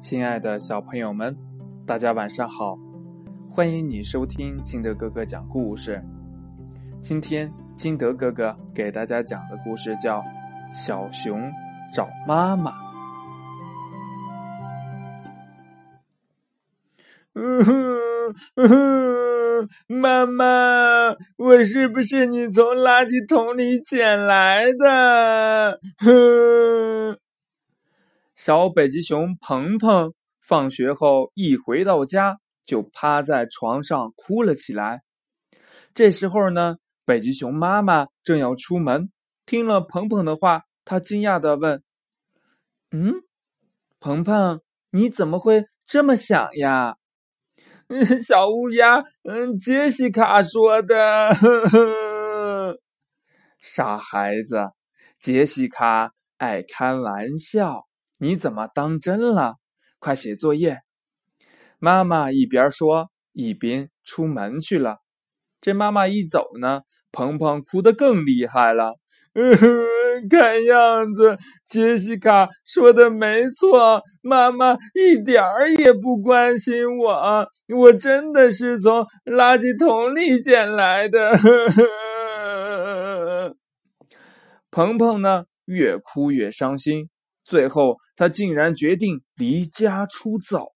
亲爱的小朋友们，大家晚上好！欢迎你收听金德哥哥讲故事。今天金德哥哥给大家讲的故事叫《小熊找妈妈》。嗯哼，嗯哼，妈妈，我是不是你从垃圾桶里捡来的？哼。小北极熊鹏鹏放学后一回到家，就趴在床上哭了起来。这时候呢，北极熊妈妈正要出门，听了鹏鹏的话，她惊讶的问：“嗯，鹏鹏，你怎么会这么想呀？”“小乌鸦，嗯，杰西卡说的。”“傻孩子，杰西卡爱开玩笑。”你怎么当真了？快写作业！妈妈一边说，一边出门去了。这妈妈一走呢，鹏鹏哭得更厉害了。看样子，杰西卡说的没错，妈妈一点儿也不关心我。我真的是从垃圾桶里捡来的。鹏鹏呢，越哭越伤心。最后，他竟然决定离家出走。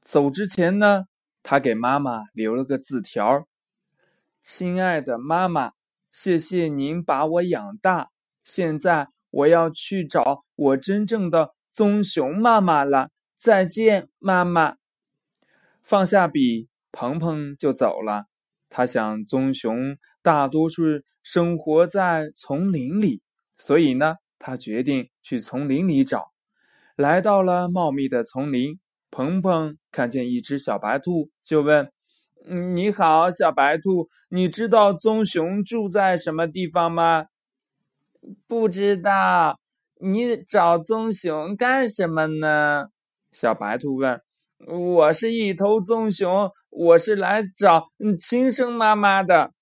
走之前呢，他给妈妈留了个字条：“亲爱的妈妈，谢谢您把我养大。现在我要去找我真正的棕熊妈妈了。再见，妈妈。”放下笔，鹏鹏就走了。他想，棕熊大多数生活在丛林里，所以呢。他决定去丛林里找，来到了茂密的丛林。鹏鹏看见一只小白兔，就问：“你好，小白兔，你知道棕熊住在什么地方吗？”“不知道。”“你找棕熊干什么呢？”小白兔问。“我是一头棕熊，我是来找亲生妈妈的。”“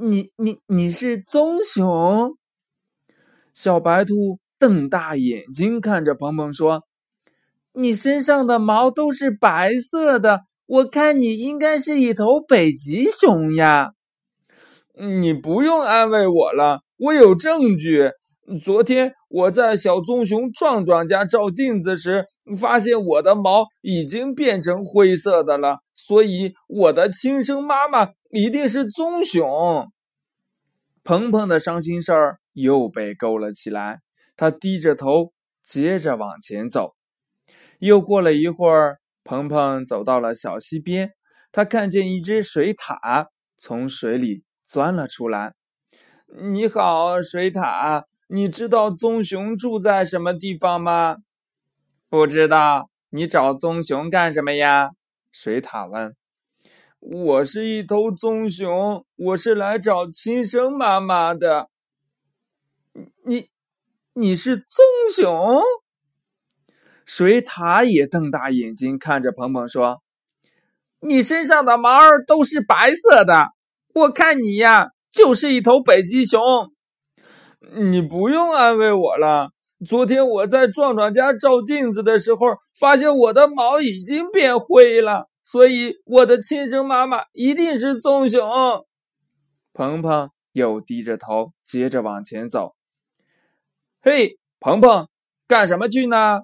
你你你是棕熊？”小白兔瞪大眼睛看着鹏鹏说：“你身上的毛都是白色的，我看你应该是一头北极熊呀。”你不用安慰我了，我有证据。昨天我在小棕熊壮壮家照镜子时，发现我的毛已经变成灰色的了，所以我的亲生妈妈一定是棕熊。鹏鹏的伤心事儿。又被勾了起来，他低着头，接着往前走。又过了一会儿，鹏鹏走到了小溪边，他看见一只水獭从水里钻了出来。“你好，水獭，你知道棕熊住在什么地方吗？”“不知道。”“你找棕熊干什么呀？”水獭问。“我是一头棕熊，我是来找亲生妈妈的。”你，你是棕熊？水獭也瞪大眼睛看着鹏鹏说：“你身上的毛儿都是白色的，我看你呀，就是一头北极熊。”你不用安慰我了。昨天我在壮壮家照镜子的时候，发现我的毛已经变灰了，所以我的亲生妈妈一定是棕熊。鹏鹏又低着头，接着往前走。嘿，鹏鹏，干什么去呢？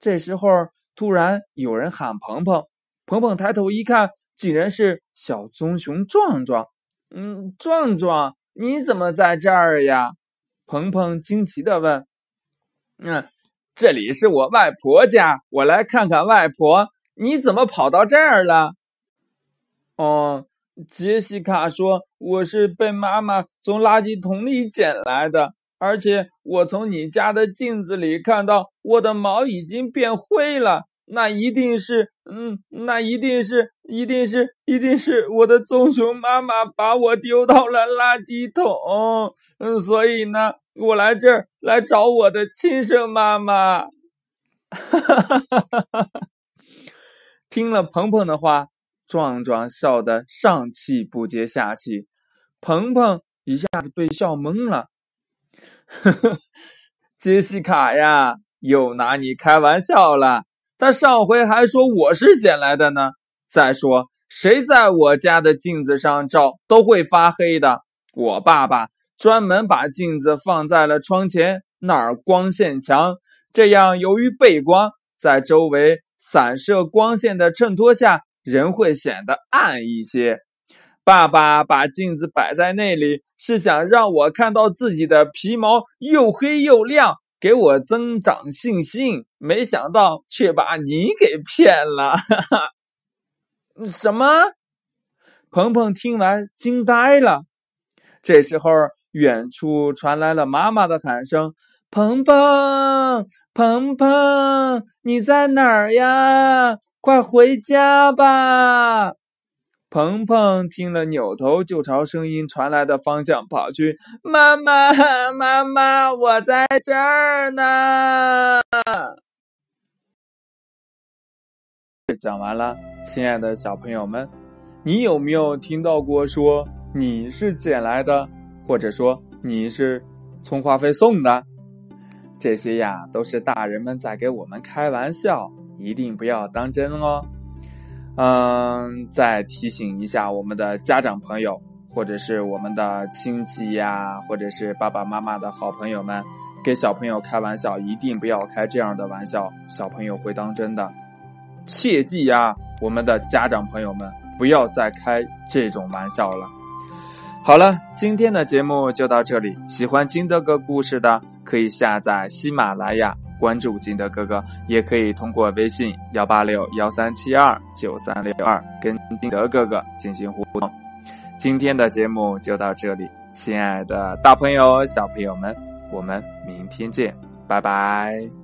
这时候，突然有人喊鹏鹏。鹏鹏抬头一看，竟然是小棕熊壮壮。嗯，壮壮，你怎么在这儿呀？鹏鹏惊奇的问。嗯，这里是我外婆家，我来看看外婆。你怎么跑到这儿了？哦，杰西卡说我是被妈妈从垃圾桶里捡来的。而且我从你家的镜子里看到我的毛已经变灰了，那一定是，嗯，那一定是，一定是，一定是我的棕熊妈妈把我丢到了垃圾桶，嗯，所以呢，我来这儿来找我的亲生妈妈。哈哈哈哈哈哈！听了鹏鹏的话，壮壮笑得上气不接下气，鹏鹏一下子被笑懵了。呵呵，杰西卡呀，又拿你开玩笑了。他上回还说我是捡来的呢。再说，谁在我家的镜子上照都会发黑的。我爸爸专门把镜子放在了窗前，那儿光线强，这样由于背光，在周围散射光线的衬托下，人会显得暗一些。爸爸把镜子摆在那里，是想让我看到自己的皮毛又黑又亮，给我增长信心。没想到却把你给骗了，什么？鹏鹏听完惊呆了。这时候，远处传来了妈妈的喊声：“鹏鹏，鹏鹏，你在哪儿呀？快回家吧！”鹏鹏听了，扭头就朝声音传来的方向跑去。“妈妈，妈妈，我在这儿呢！”讲完了，亲爱的小朋友们，你有没有听到过说你是捡来的，或者说你是充话费送的？这些呀，都是大人们在给我们开玩笑，一定不要当真哦。嗯，再提醒一下我们的家长朋友，或者是我们的亲戚呀，或者是爸爸妈妈的好朋友们，给小朋友开玩笑，一定不要开这样的玩笑，小朋友会当真的。切记呀，我们的家长朋友们，不要再开这种玩笑了。好了，今天的节目就到这里。喜欢金德哥故事的，可以下载喜马拉雅，关注金德哥哥，也可以通过微信幺八六幺三七二九三六二跟金德哥哥进行互动。今天的节目就到这里，亲爱的大朋友、小朋友们，我们明天见，拜拜。